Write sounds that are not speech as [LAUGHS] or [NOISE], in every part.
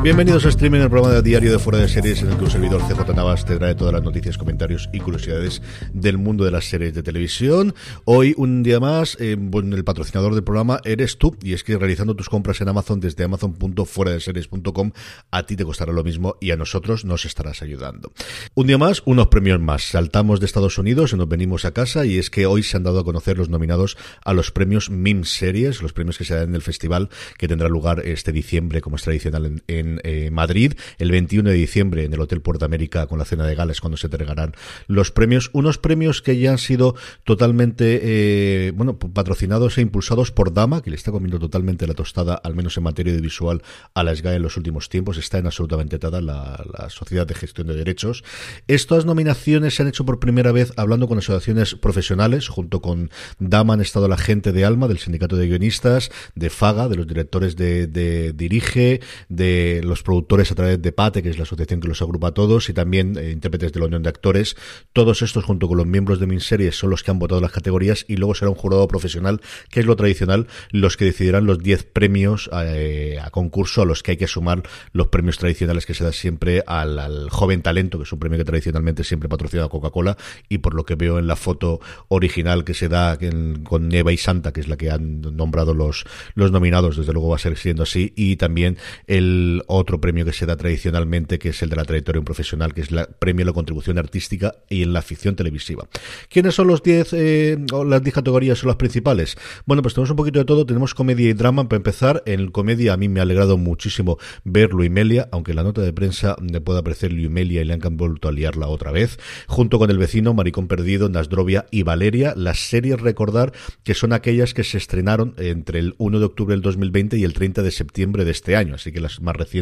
Bienvenidos a Streaming, el programa de diario de Fuera de Series, en el que un servidor CJ Navas te trae todas las noticias, comentarios y curiosidades del mundo de las series de televisión. Hoy, un día más, eh, bueno, el patrocinador del programa eres tú, y es que realizando tus compras en Amazon desde amazon.fueradeseries.com, a ti te costará lo mismo y a nosotros nos estarás ayudando. Un día más, unos premios más. Saltamos de Estados Unidos y nos venimos a casa, y es que hoy se han dado a conocer los nominados a los premios MIM Series, los premios que se dan en el festival que tendrá lugar este diciembre, como es tradicional en, en eh, Madrid. El 21 de diciembre en el Hotel Puerto América con la cena de gala es cuando se entregarán los premios. Unos premios que ya han sido totalmente, eh, bueno, patrocinados e impulsados por Dama, que le está comiendo totalmente la tostada, al menos en materia de visual, a la SGAE en los últimos tiempos. Está en absolutamente toda la, la Sociedad de Gestión de Derechos. Estas nominaciones se han hecho por primera vez hablando con asociaciones profesionales, junto con Dama han estado la gente de Alma, del Sindicato de Guionistas, de Faga, de los directores de Dirige, de los productores a través de PATE, que es la asociación que los agrupa a todos, y también eh, intérpretes de la Unión de Actores. Todos estos, junto con los miembros de Minseries, son los que han votado las categorías y luego será un jurado profesional, que es lo tradicional, los que decidirán los 10 premios eh, a concurso a los que hay que sumar los premios tradicionales que se da siempre al, al, joven talento, que es un premio que tradicionalmente siempre patrocinado a Coca-Cola, y por lo que veo en la foto original que se da en, con Neva y Santa, que es la que han nombrado los, los nominados, desde luego va a ser siendo así, y también el otro premio que se da tradicionalmente, que es el de la trayectoria profesional, que es el premio a la contribución artística y en la ficción televisiva. ¿Quiénes son los 10 eh, o las 10 categorías son las principales? Bueno, pues tenemos un poquito de todo. Tenemos comedia y drama para empezar. En comedia a mí me ha alegrado muchísimo ver Luimelia, aunque en la nota de prensa me puede aparecer Luimelia y le han vuelto a liarla otra vez. Junto con el vecino, Maricón Perdido, Nasdrovia y Valeria, las series recordar que son aquellas que se estrenaron entre el 1 de octubre del 2020 y el 30 de septiembre de este año. Así que las más recientes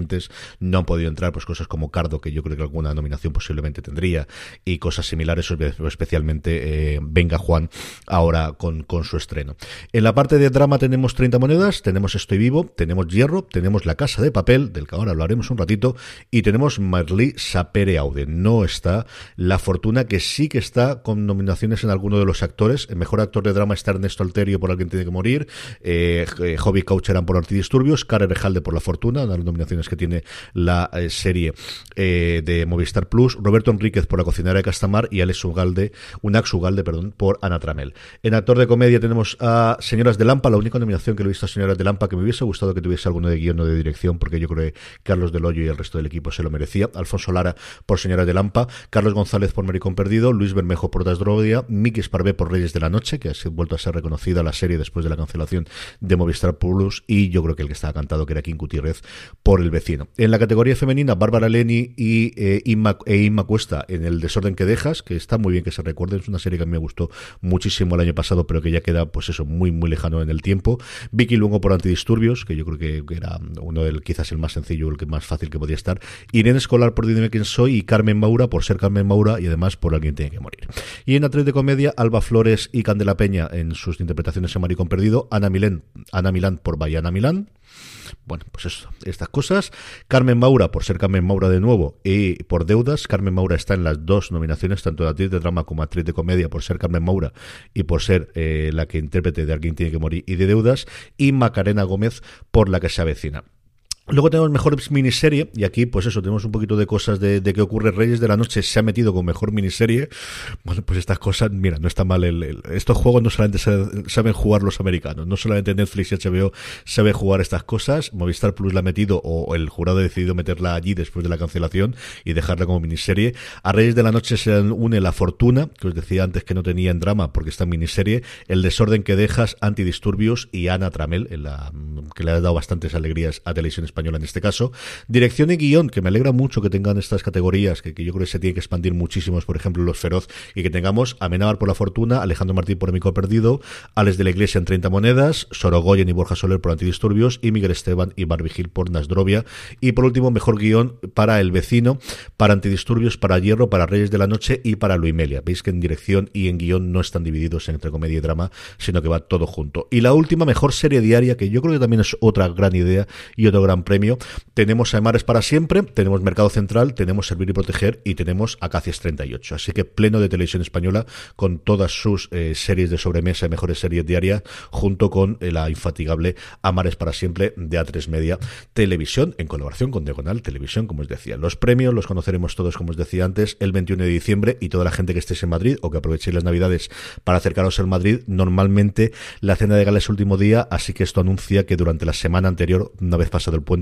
no han podido entrar, pues cosas como Cardo, que yo creo que alguna nominación posiblemente tendría, y cosas similares, especialmente eh, Venga Juan, ahora con, con su estreno. En la parte de drama tenemos 30 monedas, tenemos Estoy Vivo, tenemos Hierro, tenemos La Casa de Papel, del que ahora hablaremos un ratito, y tenemos Marley Sapere Aude. No está La Fortuna, que sí que está con nominaciones en alguno de los actores. El mejor actor de drama está Ernesto Alterio por Alguien Tiene que Morir, eh, Hobby Coucheran por Antidisturbios, Karen Rejalde por La Fortuna, una nominaciones que tiene la eh, serie eh, de Movistar Plus, Roberto Enríquez por La cocinera de Castamar y Alex Ugalde, Unax Ugalde, perdón, por Ana Tramel. En actor de comedia tenemos a Señoras de Lampa, la única nominación que lo he visto a Señoras de Lampa, que me hubiese gustado que tuviese alguno de guion o de dirección, porque yo creo que Carlos Del Hoyo y el resto del equipo se lo merecía. Alfonso Lara por Señoras de Lampa, Carlos González por Maricón Perdido, Luis Bermejo por Dasdrodia, Miki Esparvé por Reyes de la Noche, que ha vuelto a ser reconocida la serie después de la cancelación de Movistar Plus, y yo creo que el que estaba cantado, que era King Gutiérrez, por El En la categoría femenina, Bárbara Leni y eh, Inma, e Inma Cuesta en El desorden que dejas, que está muy bien que se recuerde, es una serie que a mí me gustó muchísimo el año pasado, pero que ya queda, pues eso, muy, muy lejano en el tiempo. Vicky Luengo por Antidisturbios, que yo creo que, era uno del, quizás el más sencillo, el que más fácil que podía estar. Irene Escolar por Dime quién soy y Carmen Maura por ser Carmen Maura y además por Alguien tiene que morir. Y en actriz de comedia, Alba Flores y Candela Peña en sus interpretaciones en Maricón Perdido, Ana Milán, Ana Milán por Bayana Milán. Bueno, pues eso, estas cosas. Carmen Maura, por ser Carmen Maura de nuevo, y por deudas. Carmen Maura está en las dos nominaciones, tanto de actriz de drama como actriz de comedia, por ser Carmen Maura y por ser eh, la que intérprete de Alguien tiene que morir y de deudas. Y Macarena Gómez por la que se avecina. Luego tenemos mejor miniserie, y aquí, pues eso, tenemos un poquito de cosas de, de que ocurre. Reyes de la Noche se ha metido con mejor miniserie. Bueno, pues estas cosas, mira, no está mal. El, estos juegos no solamente saben jugar los americanos, no solamente Netflix y HBO sabe jugar estas cosas. Movistar Plus la ha metido, o el jurado ha decidido meterla allí después de la cancelación y dejarla como miniserie. A Reyes de la Noche se une La Fortuna, que os decía antes que no tenía en drama porque está en miniserie. El Desorden que dejas, Antidisturbios y Ana Tramel, en la, que le ha dado bastantes alegrías a Televisión española en este caso. Dirección y guion, que me alegra mucho que tengan estas categorías, que, yo creo que se tiene que expandir muchísimo, por ejemplo, Los Feroz, y que tengamos a Menábar por la Fortuna, Alejandro Martín por Amico Perdido, Alex de la Iglesia en 30 Monedas, Sorogoyen y Borja Soler por Antidisturbios, y Miguel Esteban y Barbie Gil por Nasdrovia. Y por último, mejor guion para El Vecino, para Antidisturbios, para Hierro, para Reyes de la Noche y para Luimelia. Veis que en dirección y en guion no están divididos entre comedia y drama, sino que va todo junto. Y la última, mejor serie diaria, que yo creo que también es otra gran idea y otro gran premio. Tenemos a Mares para siempre, tenemos Mercado Central, tenemos Servir y Proteger y tenemos Acacias 38. Así que pleno de televisión española con todas sus eh, series de sobremesa y mejores series diarias, junto con eh, la infatigable Amares para siempre de A3 Media Televisión, en colaboración con Diagonal Televisión, como os decía. Los premios los conoceremos todos, como os decía antes, el 21 de diciembre y toda la gente que estéis en Madrid o que aprovechéis las Navidades para acercaros al Madrid. Normalmente la cena de gala es último día, así que esto anuncia que durante la semana anterior, una vez pasado el puente,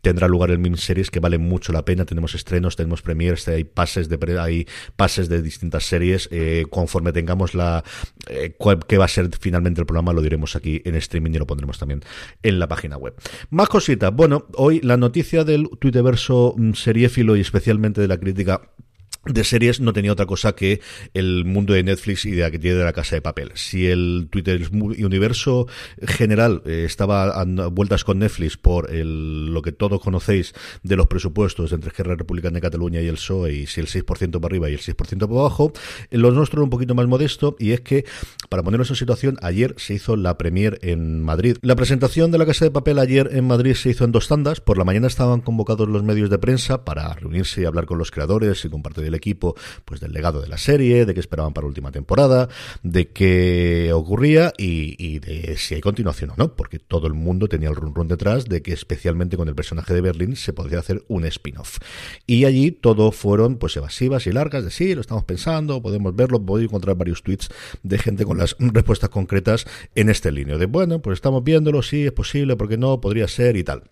tendrá lugar el miniseries que vale mucho la pena. Tenemos estrenos, tenemos premiers, hay pases de hay pases de distintas series. Eh, conforme tengamos la eh, que va a ser finalmente el programa, lo diremos aquí en streaming y lo pondremos también en la página web. Más cositas. Bueno, hoy la noticia del Twitterverso mm, seriéfilo y especialmente de la crítica de series no tenía otra cosa que el mundo de Netflix y de la de la casa de papel. Si el Twitter universo general eh, estaba a vueltas con Netflix por el, lo que todos conocéis de los presupuestos entre Esquerra Republicana de Cataluña y el PSOE y si el 6% para arriba y el 6% para abajo, los nuestros un poquito más modesto y es que, para ponernos en situación, ayer se hizo la premier en Madrid. La presentación de la casa de papel ayer en Madrid se hizo en dos tandas. Por la mañana estaban convocados los medios de prensa para reunirse y hablar con los creadores y compartir el equipo pues del legado de la serie, de qué esperaban para última temporada, de qué ocurría y, de si hay continuación o no, porque todo el mundo tenía el run run detrás de que especialmente con el personaje de Berlín se podría hacer un spin-off. Y allí todo fueron pues evasivas y largas de sí, lo estamos pensando, podemos verlo, a encontrar varios tweets de gente con las [LAUGHS] respuestas concretas en este línea de bueno, pues estamos viéndolo, sí, es posible, porque no, podría ser y tal.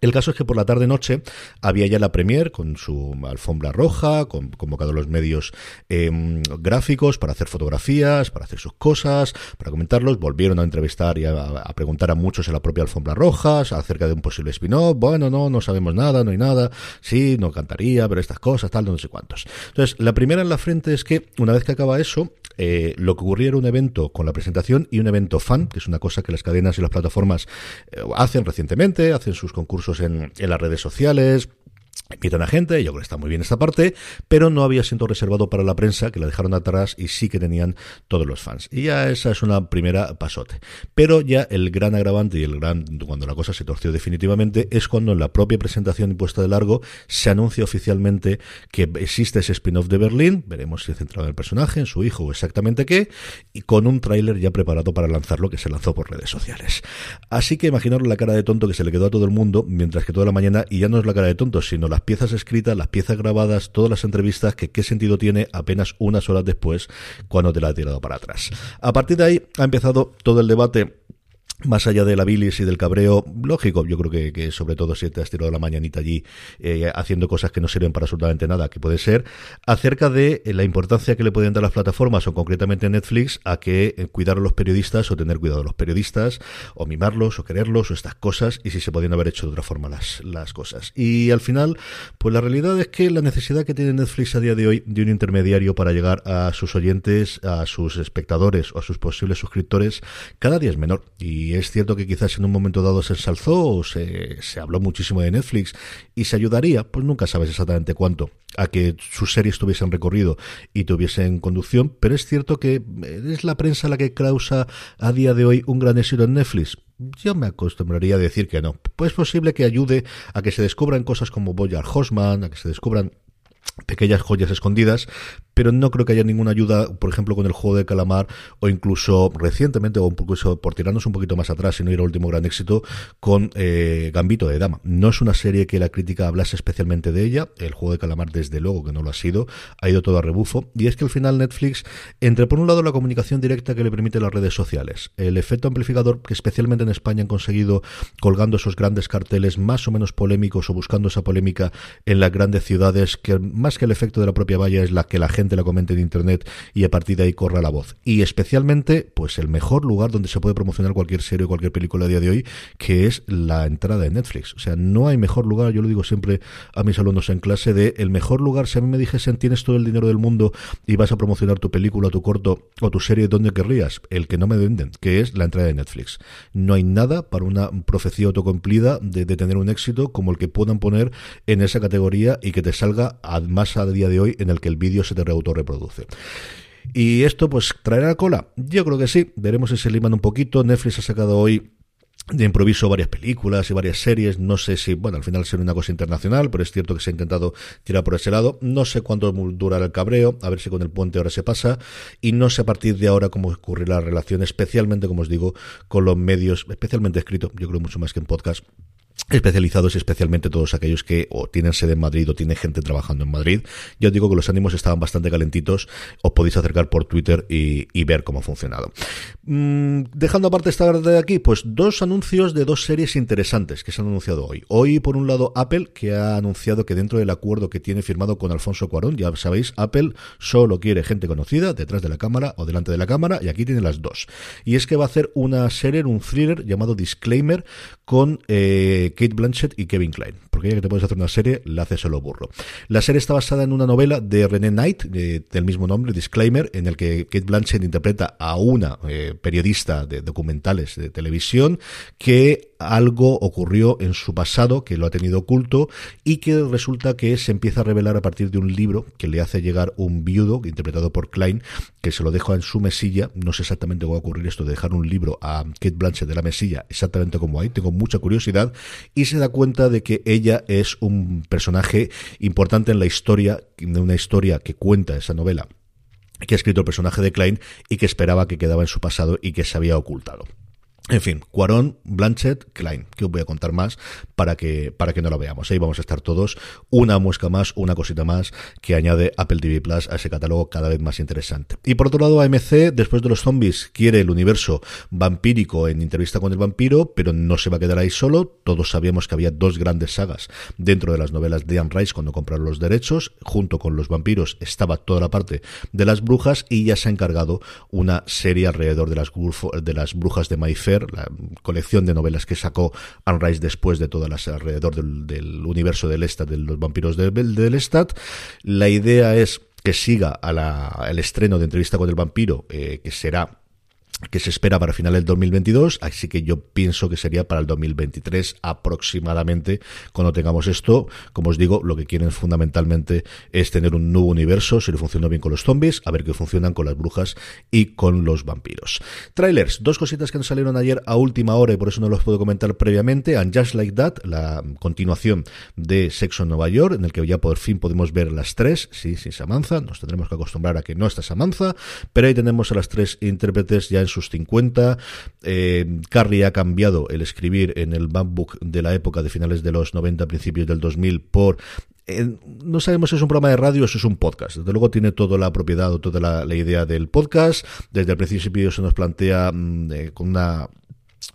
El caso es que por la tarde-noche había ya la premier con su alfombra roja, con, convocado los medios em, gráficos para hacer fotografías, para hacer sus cosas, para comentarlos. Volvieron a entrevistar y a, preguntar a muchos en la propia alfombra roja acerca de un posible spin-off. Bueno, no, no sabemos nada, no hay nada. Sí, no cantaría, pero estas cosas, tal, no sé cuántos. Entonces, la primera en la frente es que una vez que acaba eso, eh, lo que ocurría era un evento con la presentación y un evento fan, que es una cosa que las cadenas y las plataformas eh, hacen recientemente, hacen sus concursos en, las redes sociales, Invitan a gente, yo creo que está muy bien esta parte, pero no había sido reservado para la prensa, que la dejaron atrás y sí que tenían todos los fans. Y ya esa es una primera pasote. Pero ya el gran agravante y el gran, cuando la cosa se torció definitivamente, es cuando en la propia presentación impuesta de largo se anuncia oficialmente que existe ese spin-off de Berlín, veremos si es centrado en el personaje, en su hijo o exactamente qué, y con un tráiler ya preparado para lanzarlo que se lanzó por redes sociales. Así que imaginaros la cara de tonto que se le quedó a todo el mundo, mientras que toda la mañana, y ya no es la cara de tonto, sino la piezas escritas, las piezas grabadas, todas las entrevistas, que qué sentido tiene apenas unas horas después cuando te la ha tirado para atrás. A partir de ahí ha empezado todo el debate más allá de la bilis y del cabreo, lógico, yo creo que, sobre todo si te has tirado la mañanita allí eh, haciendo cosas que no sirven para absolutamente nada, que puede ser, acerca de la importancia que le pueden dar las plataformas o concretamente Netflix a que eh, cuidar a los periodistas o tener cuidado a los periodistas o mimarlos o quererlos o estas cosas y si se podían haber hecho de otra forma las, las cosas. Y al final, pues la realidad es que la necesidad que tiene Netflix a día de hoy de un intermediario para llegar a sus oyentes, a sus espectadores o a sus posibles suscriptores, cada día es menor. Y y es cierto que quizás en un momento dado se ensalzó o se, se habló muchísimo de Netflix y se ayudaría, pues nunca sabes exactamente cuánto, a que sus series tuviesen recorrido y tuviesen conducción, pero es cierto que es la prensa la que causa a día de hoy un gran éxito en Netflix. Yo me acostumbraría a decir que no. Pues es posible que ayude a que se descubran cosas como Boyar Horseman, a que se descubran pequeñas joyas escondidas, pero no creo que haya ninguna ayuda, por ejemplo, con el juego de calamar o incluso recientemente, o incluso por tirarnos un poquito más atrás y no ir al último gran éxito, con eh, Gambito de Dama. No es una serie que la crítica hablase especialmente de ella, el juego de calamar desde luego que no lo ha sido, ha ido todo a rebufo, y es que al final Netflix, entre por un lado la comunicación directa que le permite las redes sociales, el efecto amplificador que especialmente en España han conseguido colgando esos grandes carteles más o menos polémicos o buscando esa polémica en las grandes ciudades, que más que el efecto de la propia valla es la que la gente la comente en internet y a partir de ahí corra la voz. Y especialmente, pues el mejor lugar donde se puede promocionar cualquier serie o cualquier película a día de hoy, que es la entrada de Netflix. O sea, no hay mejor lugar, yo lo digo siempre a mis alumnos en clase, de el mejor lugar, si a mí me dijesen tienes todo el dinero del mundo y vas a promocionar tu película, tu corto o tu serie donde querrías, el que no me venden, que es la entrada de Netflix. No hay nada para una profecía autocumplida de, tener un éxito como el que puedan poner en esa categoría y que te salga más a día de hoy en el que el vídeo se te autorreproduce. ¿Y esto pues traerá cola? Yo creo que sí, veremos si se liman un poquito. Netflix ha sacado hoy de improviso varias películas y varias series. No sé si, bueno, al final será una cosa internacional, pero es cierto que se ha intentado tirar por ese lado. No sé cuánto durará el cabreo, a ver si con el puente ahora se pasa. Y no sé a partir de ahora cómo ocurrirá la relación, especialmente, como os digo, con los medios, especialmente escrito, yo creo mucho más que en podcast especializados especialmente todos aquellos que o tienen sede en Madrid o tienen gente trabajando en Madrid. Yo os digo que los ánimos estaban bastante calentitos, os podéis acercar por Twitter y, ver cómo ha funcionado. Mm, dejando aparte esta de aquí, pues dos anuncios de dos series interesantes que se han anunciado hoy. Hoy, por un lado, Apple, que ha anunciado que dentro del acuerdo que tiene firmado con Alfonso Cuarón, ya sabéis, Apple solo quiere gente conocida detrás de la cámara o delante de la cámara, y aquí tiene las dos. Y es que va a hacer una serie, un thriller llamado Disclaimer, con eh, Kate Blanchett y Kevin Klein. Porque ya que te puedes hacer una serie, la hace solo burro. La serie está basada en una novela de René Knight, eh, del mismo nombre, Disclaimer, en el que Kate Blanchett interpreta a una eh, periodista de documentales de televisión que algo ocurrió en su pasado que lo ha tenido oculto y que resulta que se empieza a revelar a partir de un libro que le hace llegar un viudo interpretado por Klein que se lo deja en su mesilla no sé exactamente cómo va a ocurrir esto de dejar un libro a Kate Blanchett de la mesilla exactamente como hay tengo mucha curiosidad y se da cuenta de que ella es un personaje importante en la historia de una historia que cuenta esa novela que ha escrito el personaje de Klein y que esperaba que quedaba en su pasado y que se había ocultado. En fin, Cuarón, Blanchett, Klein, que os voy a contar más para que, para que no lo veamos. Ahí vamos a estar todos. Una muesca más, una cosita más que añade Apple TV Plus a ese catálogo cada vez más interesante. Y por otro lado, AMC, después de los zombies, quiere el universo vampírico en entrevista con el vampiro, pero no se va a quedar ahí solo. Todos sabíamos que había dos grandes sagas dentro de las novelas de Anne Rice cuando compraron los derechos. Junto con los vampiros estaba toda la parte de las brujas y ya se ha encargado una serie alrededor de las, de las brujas de Mayfair la colección de novelas que sacó Anne Rice después de todas las alrededor del, universo del Lestat, de los vampiros del, del Lestat. La idea es que siga al estreno de entrevista con el vampiro, eh, que será que se espera para final del 2022, así que yo pienso que sería para el 2023 aproximadamente cuando tengamos esto. Como os digo, lo que quieren fundamentalmente es tener un nuevo universo, si le funciona bien con los zombies, a ver qué funcionan con las brujas y con los vampiros. Trailers, dos cositas que nos salieron ayer a última hora y por eso no los puedo comentar previamente. And Just Like That, la continuación de Sexo en Nueva York, en el que ya por fin podemos ver las tres, sí, sí, Samantha, nos tendremos que acostumbrar a que no está Samantha, pero ahí tenemos a las tres intérpretes ya en sus 50. Eh, Carrie ha cambiado el escribir en el MacBook de la época de finales de los 90, principios del 2000 por eh, no sabemos si es un programa de radio o si es un podcast. Desde luego tiene toda la propiedad o toda la, idea del podcast. Desde el principio se nos plantea mm, eh, con una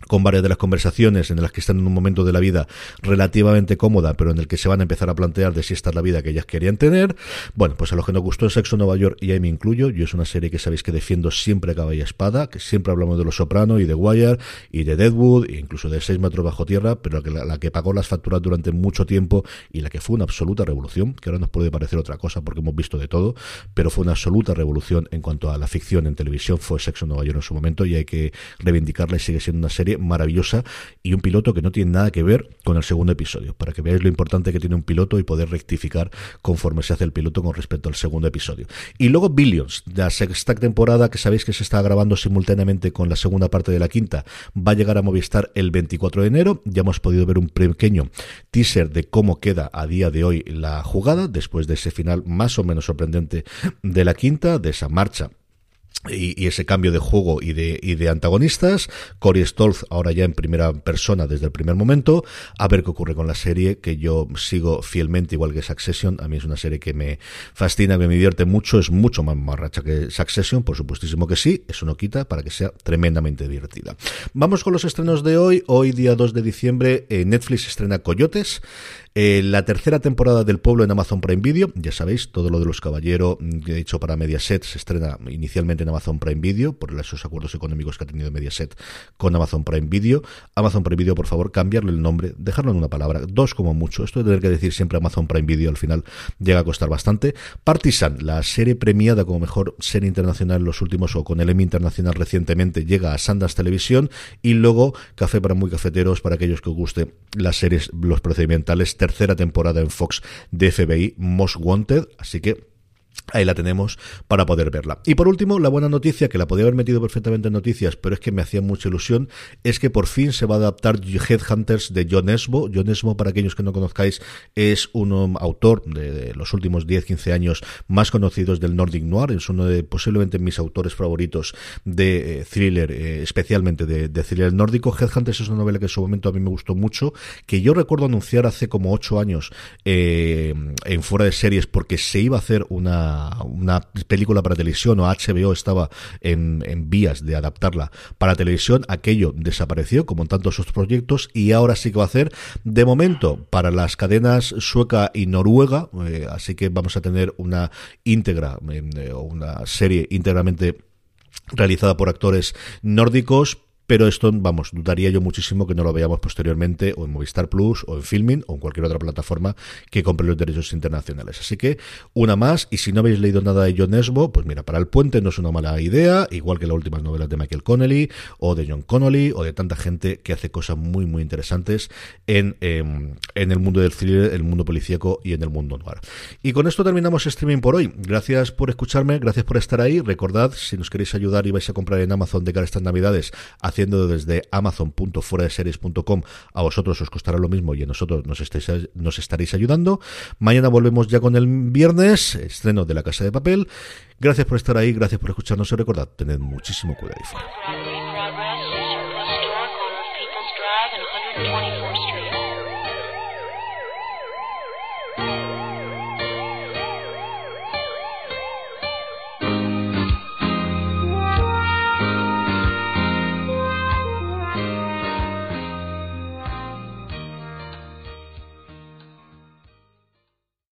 con varias de las conversaciones en las que están en un momento de la vida relativamente cómoda, pero en el que se van a empezar a plantear de si esta es la vida que ellas querían tener. Bueno, pues a los que nos gustó el sexo Nueva York, y ahí me incluyo, yo es una serie que sabéis que defiendo siempre a y espada, que siempre hablamos de Los Soprano y de Wire y de Deadwood, e incluso de Seis metros bajo tierra, pero la la, que pagó las facturas durante mucho tiempo y la que fue una absoluta revolución, que ahora nos puede parecer otra cosa porque hemos visto de todo, pero fue una absoluta revolución en cuanto a la ficción en televisión, fue Sexo Nueva York en su momento y hay que reivindicarla y sigue siendo una serie maravillosa y un piloto que no tiene nada que ver con el segundo episodio, para que veáis lo importante que tiene un piloto y poder rectificar conforme se hace el piloto con respecto al segundo episodio. Y luego Billions, la sexta temporada que sabéis que se está grabando simultáneamente con la segunda parte de la quinta, va a llegar a Movistar el 24 de enero. Ya hemos podido ver un pequeño teaser de cómo queda a día de hoy la jugada, después de ese final más o menos sorprendente de la quinta, de esa marcha y, ese cambio de juego y de, y de antagonistas. Corey Stolz ahora ya en primera persona desde el primer momento. A ver qué ocurre con la serie, que yo sigo fielmente igual que Succession. A mí es una serie que me fascina, que me divierte mucho. Es mucho más marracha que Succession, por supuestísimo que sí. Eso no quita para que sea tremendamente divertida. Vamos con los estrenos de hoy. Hoy, día 2 de diciembre, eh, Netflix estrena Coyotes. Eh, la tercera temporada del Pueblo en Amazon Prime Video, ya sabéis, todo lo de los caballeros mm, que he dicho para Mediaset se estrena inicialmente Amazon Prime Video por esos acuerdos económicos que ha tenido Mediaset con Amazon Prime Video. Amazon Prime Video, por favor, cambiarle el nombre, dejarlo en una palabra, dos como mucho. Esto de tener que decir siempre Amazon Prime Video al final llega a costar bastante. Partisan, la serie premiada como mejor serie internacional en los últimos o con el Emmy Internacional recientemente, llega a Sundance Televisión y luego Café para muy cafeteros para aquellos que os guste las series, los procedimentales tercera temporada en Fox de FBI Most Wanted, así que Ahí la tenemos para poder verla. Y por último, la buena noticia, que la podía haber metido perfectamente en noticias, pero es que me hacía mucha ilusión, es que por fin se va a adaptar Headhunters de John Esbo. John Esbo, para aquellos que no conozcáis, es un um, autor de, los últimos 10-15 años más conocidos del Nordic Noir. Es uno de posiblemente mis autores favoritos de eh, thriller, eh, especialmente de, thriller nórdico. Headhunters es una novela que en su momento a mí me gustó mucho, que yo recuerdo anunciar hace como 8 años eh, en fuera de series porque se iba a hacer una una, película para televisión o HBO estaba en, vías de adaptarla para televisión, aquello desapareció como en tantos otros proyectos y ahora sí que va a hacer de momento para las cadenas sueca y noruega, eh, así que vamos a tener una íntegra eh, o una serie íntegramente realizada por actores nórdicos, pero esto, vamos, dudaría yo muchísimo que no lo veamos posteriormente o en Movistar Plus o en Filming o en cualquier otra plataforma que compre los derechos internacionales. Así que una más, y si no habéis leído nada de John Esbo, pues mira, para el puente no es una mala idea, igual que las últimas novelas de Michael Connelly o de John Connolly o de tanta gente que hace cosas muy, muy interesantes en, em, en el mundo del thriller, el mundo policíaco y en el mundo noir. Y con esto terminamos streaming por hoy. Gracias por escucharme, gracias por estar ahí. Recordad, si nos queréis ayudar y vais a comprar en Amazon de cara a estas navidades, haciendo desde amazon.fueradeseries.com, a vosotros os costará lo mismo y a nosotros nos, estáis, nos estaréis ayudando. Mañana volvemos ya con el viernes, estreno de La Casa de Papel. Gracias por estar ahí, gracias por escucharnos y recordad, tened muchísimo cuidado.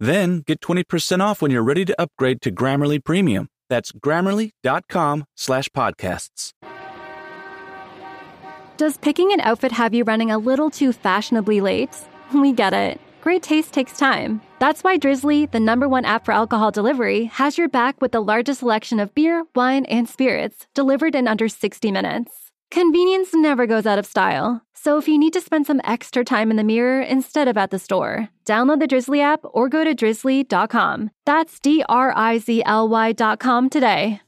Then get 20% off when you're ready to upgrade to Grammarly Premium. That's grammarly.com slash podcasts. Does picking an outfit have you running a little too fashionably late? We get it. great taste takes time. That's why Drizzly, the number one app for alcohol delivery, has your back with the largest selection of beer, wine, and spirits delivered in under 60 minutes. Convenience never goes out of style. So if you need to spend some extra time in the mirror instead of at the store, download the Drizzly app or go to drizzly.com. That's D R I Z L Y.com today.